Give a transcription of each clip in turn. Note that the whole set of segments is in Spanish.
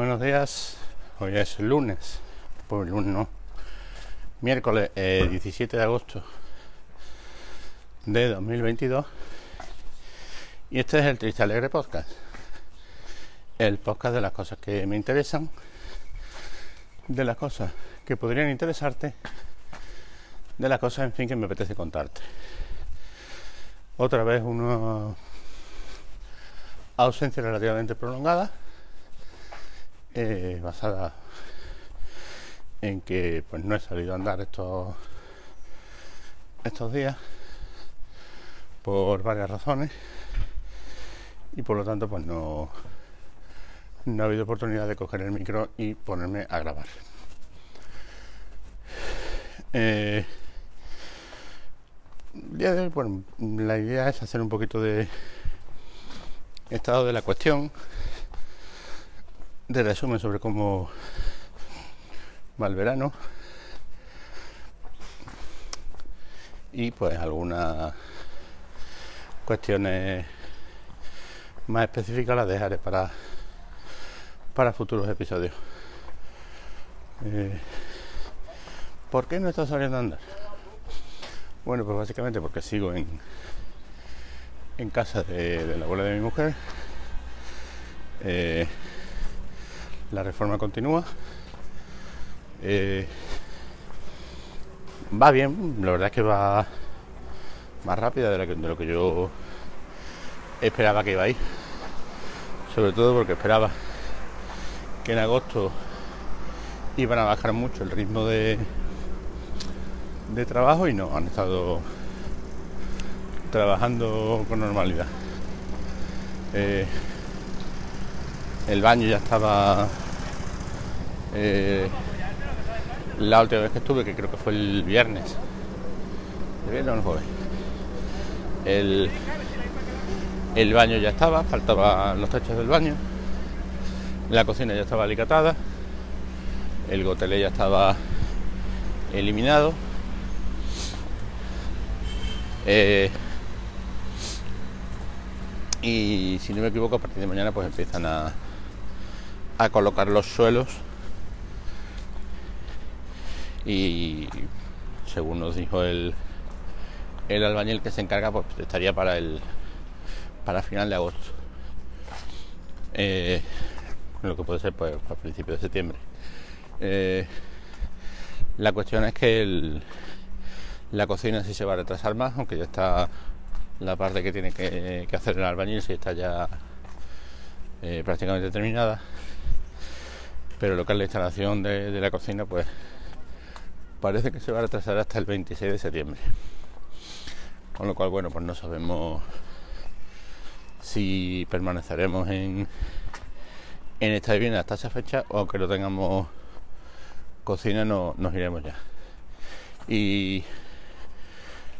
Buenos días, hoy es lunes, pues lunes no, miércoles 17 eh, de agosto de 2022 y este es el Triste Alegre Podcast, el podcast de las cosas que me interesan, de las cosas que podrían interesarte, de las cosas en fin que me apetece contarte. Otra vez una ausencia relativamente prolongada eh, basada en que pues no he salido a andar estos estos días por varias razones y por lo tanto pues no no ha habido oportunidad de coger el micro y ponerme a grabar. Eh, día de hoy bueno la idea es hacer un poquito de estado de la cuestión de resumen sobre cómo va el verano. Y pues algunas cuestiones más específicas las dejaré para para futuros episodios. Eh, ¿por qué no está saliendo a andar? bueno pues básicamente porque sigo en en casa de, la abuela de mi mujer. Eh, la reforma continúa. Eh, va bien, la verdad es que va más rápida de, lo que yo esperaba que iba a ir. Sobre todo porque esperaba que en agosto iban a bajar mucho el ritmo de, trabajo y no, han estado trabajando con normalidad. Eh, el baño ya estaba eh, la última vez que estuve, que creo que fue el viernes. ¿El el baño ya estaba, faltaban los techos del baño. La cocina ya estaba alicatada. El gotelé ya estaba eliminado. Eh, y si no me equivoco, a partir de mañana pues empiezan a, a colocar los suelos y según nos dijo el, el albañil que se encarga pues estaría para el para final de agosto. Eh, lo que puede ser pues a principios de septiembre. Eh, la cuestión es que la cocina sí se va a retrasar más aunque ya está la parte que tiene que, hacer el albañil si está ya eh, prácticamente terminada. Pero lo que es la instalación de, la cocina, pues parece que se va a retrasar hasta el 26 de septiembre. Con lo cual, bueno, pues no sabemos si permaneceremos en, en esta vivienda hasta esa fecha o aunque no tengamos cocina no, nos iremos ya. Y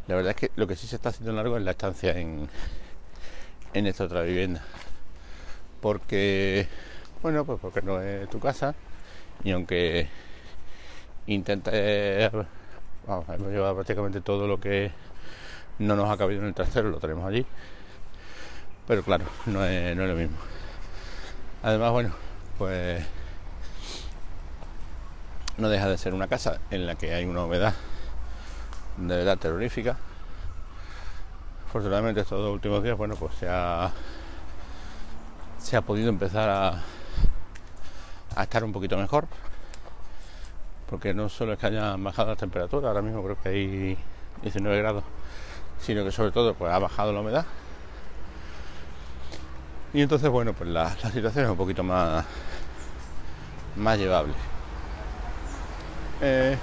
la verdad es que lo que sí se está haciendo largo es la estancia en, en esta otra vivienda. Porque bueno, pues porque no es tu casa y aunque intente, vamos, hemos llevado prácticamente todo lo que no nos ha cabido en el trasero, lo tenemos allí, pero claro, no es, no es lo mismo. Además, bueno, pues no deja de ser una casa en la que hay una humedad de verdad terrorífica. Afortunadamente estos últimos días, bueno, pues se ha, se ha podido empezar a, a estar un poquito mejor, porque no solo es que hayan bajado las temperaturas, ahora mismo creo que hay 19 grados, sino que sobre todo pues ha bajado la humedad. Y entonces, bueno, pues la, situación es un poquito más, más llevable. Eh,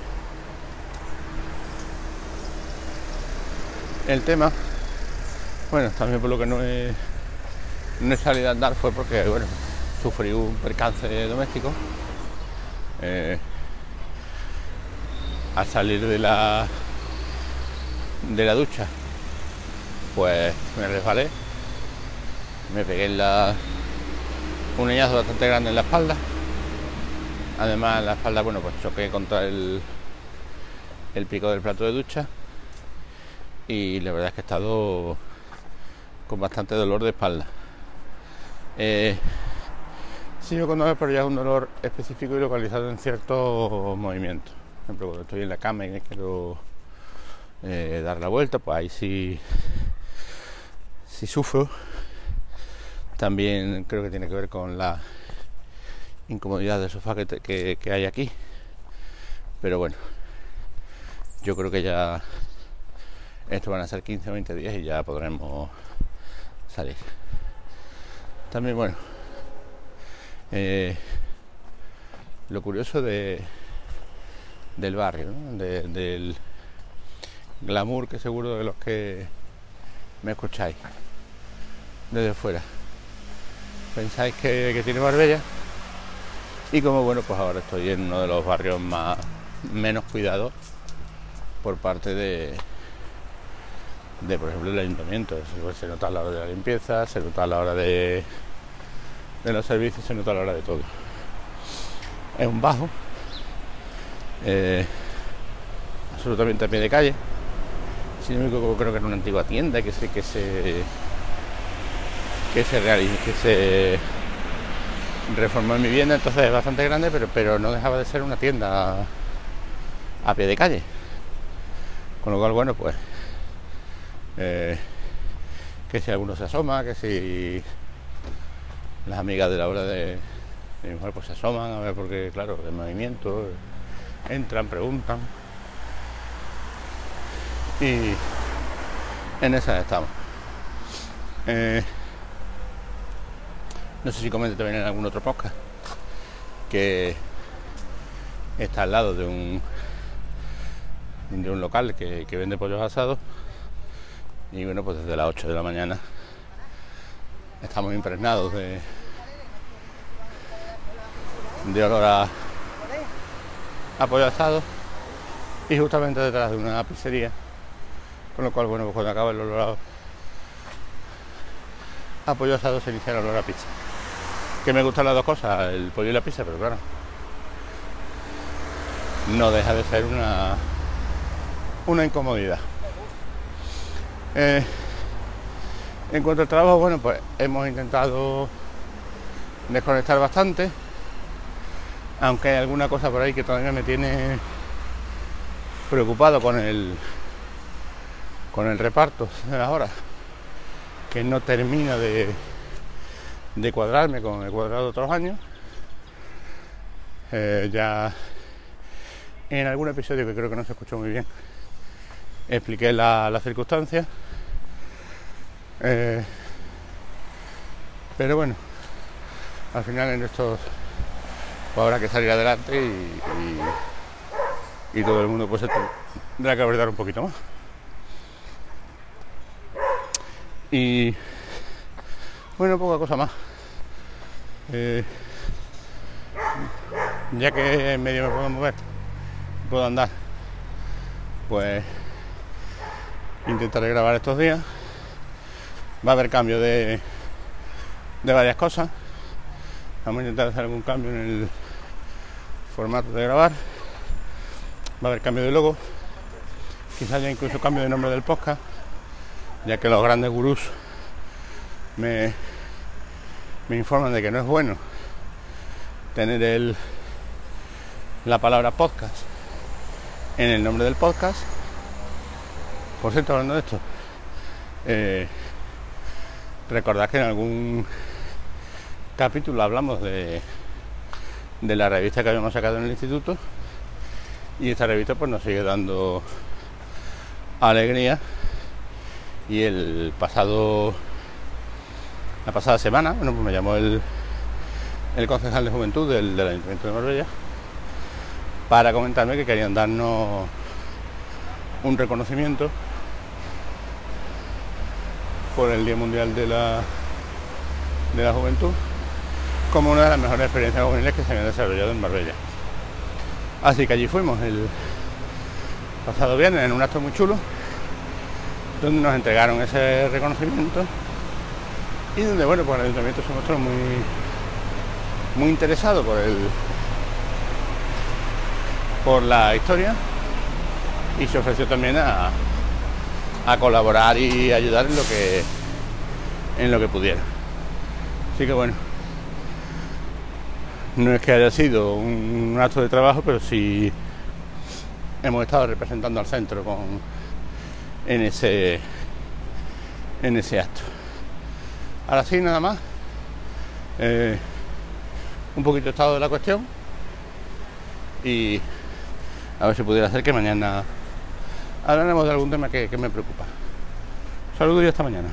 el tema, bueno, también por lo que no he, no he salido a andar fue porque, bueno, sufrí un percance doméstico. Eh, al salir de la de la ducha, pues me resbalé, me pegué en la, un leñazo bastante grande en la espalda. Además, en la espalda, bueno, pues choqué contra el, el pico del plato de ducha y la verdad es que he estado con bastante dolor de espalda. Eh, Sigo con pero ya es un dolor específico y localizado en ciertos movimientos. Por ejemplo, cuando estoy en la cama y me quiero eh, dar la vuelta, pues ahí sí, sí sufro. También creo que tiene que ver con la incomodidad del sofá que, que hay aquí. Pero bueno, yo creo que ya esto van a ser 15 o 20 días y ya podremos salir. También bueno, eh, lo curioso de, del barrio, del glamour que seguro de los que me escucháis desde fuera. Pensáis que, tiene Marbella y como bueno, pues ahora estoy en uno de los barrios más menos cuidados por parte de, de por ejemplo el ayuntamiento. Se, nota a la hora de la limpieza, se nota a la hora de, de los servicios, se nota a la hora de todo. Es un bajo, eh, absolutamente a pie de calle. Sin embargo, creo que era una antigua tienda que se que se que se realiza, que se reformó en mi vivienda, entonces es bastante grande, pero, pero no dejaba de ser una tienda a pie de calle. Con lo cual, bueno, pues eh, que si alguno se asoma, que si las amigas de la hora de, mi mujer pues se asoman a ver porque claro, de movimiento, entran, preguntan. Y en esa estamos. Eh, no sé si comenté también en algún otro podcast que está al lado de un de un local que, que vende pollos asados y bueno, pues desde las 8 de la mañana estamos impregnados de, de olor a, pollo asado y justamente detrás de una pizzería. Con lo cual, bueno, pues cuando acaba el olor a, pollo asado se inicia el olor a pizza. Que me gustan las dos cosas, el pollo y la pizza, pero claro, no deja de ser una, una incomodidad. Eh, en cuanto al trabajo, bueno, pues hemos intentado desconectar bastante, aunque hay alguna cosa por ahí que todavía me tiene preocupado con el con el reparto de las horas, que no termina de, de cuadrarme con el cuadrado de otros años. Eh, ya en algún episodio que creo que no se escuchó muy bien, expliqué las la circunstancias eh, pero bueno, al final en estos pues habrá que salir adelante y, y, todo el mundo pues tendrá que apretar un poquito más. Y bueno, poca cosa más. Eh, ya que en medio me puedo mover, puedo andar, pues intentaré grabar estos días va a haber cambio de, de varias cosas. Vamos a intentar hacer algún cambio en el formato de grabar. Va a haber cambio de logo. Quizás haya incluso cambio de nombre del podcast, ya que los grandes gurús me, me informan de que no es bueno tener el, la palabra podcast en el nombre del podcast. Por cierto, hablando de esto, eh, Recordad que en algún capítulo hablamos de, de la revista que habíamos sacado en el instituto. Y esta revista pues nos sigue dando alegría. Y el pasado la pasada semana bueno pues me llamó el, el concejal de juventud del, del ayuntamiento de Marbella para comentarme que querían darnos un reconocimiento por el Día Mundial de la, de la Juventud como una de las mejores experiencias juveniles que se habían desarrollado en Marbella. Así que allí fuimos el pasado viernes en un acto muy chulo, donde nos entregaron ese reconocimiento y donde, bueno, pues el ayuntamiento se mostró muy, muy interesado por el por la historia y se ofreció también a, a colaborar y ayudar en lo que en lo que pudiera. Así que bueno, no es que haya sido un acto de trabajo, pero sí hemos estado representando al centro con, en, ese, en ese acto. Ahora sí, nada más. Eh, un poquito estado de la cuestión y a ver si pudiera hacer que mañana hablaremos de algún tema que, que me preocupa. Saludos y hasta mañana.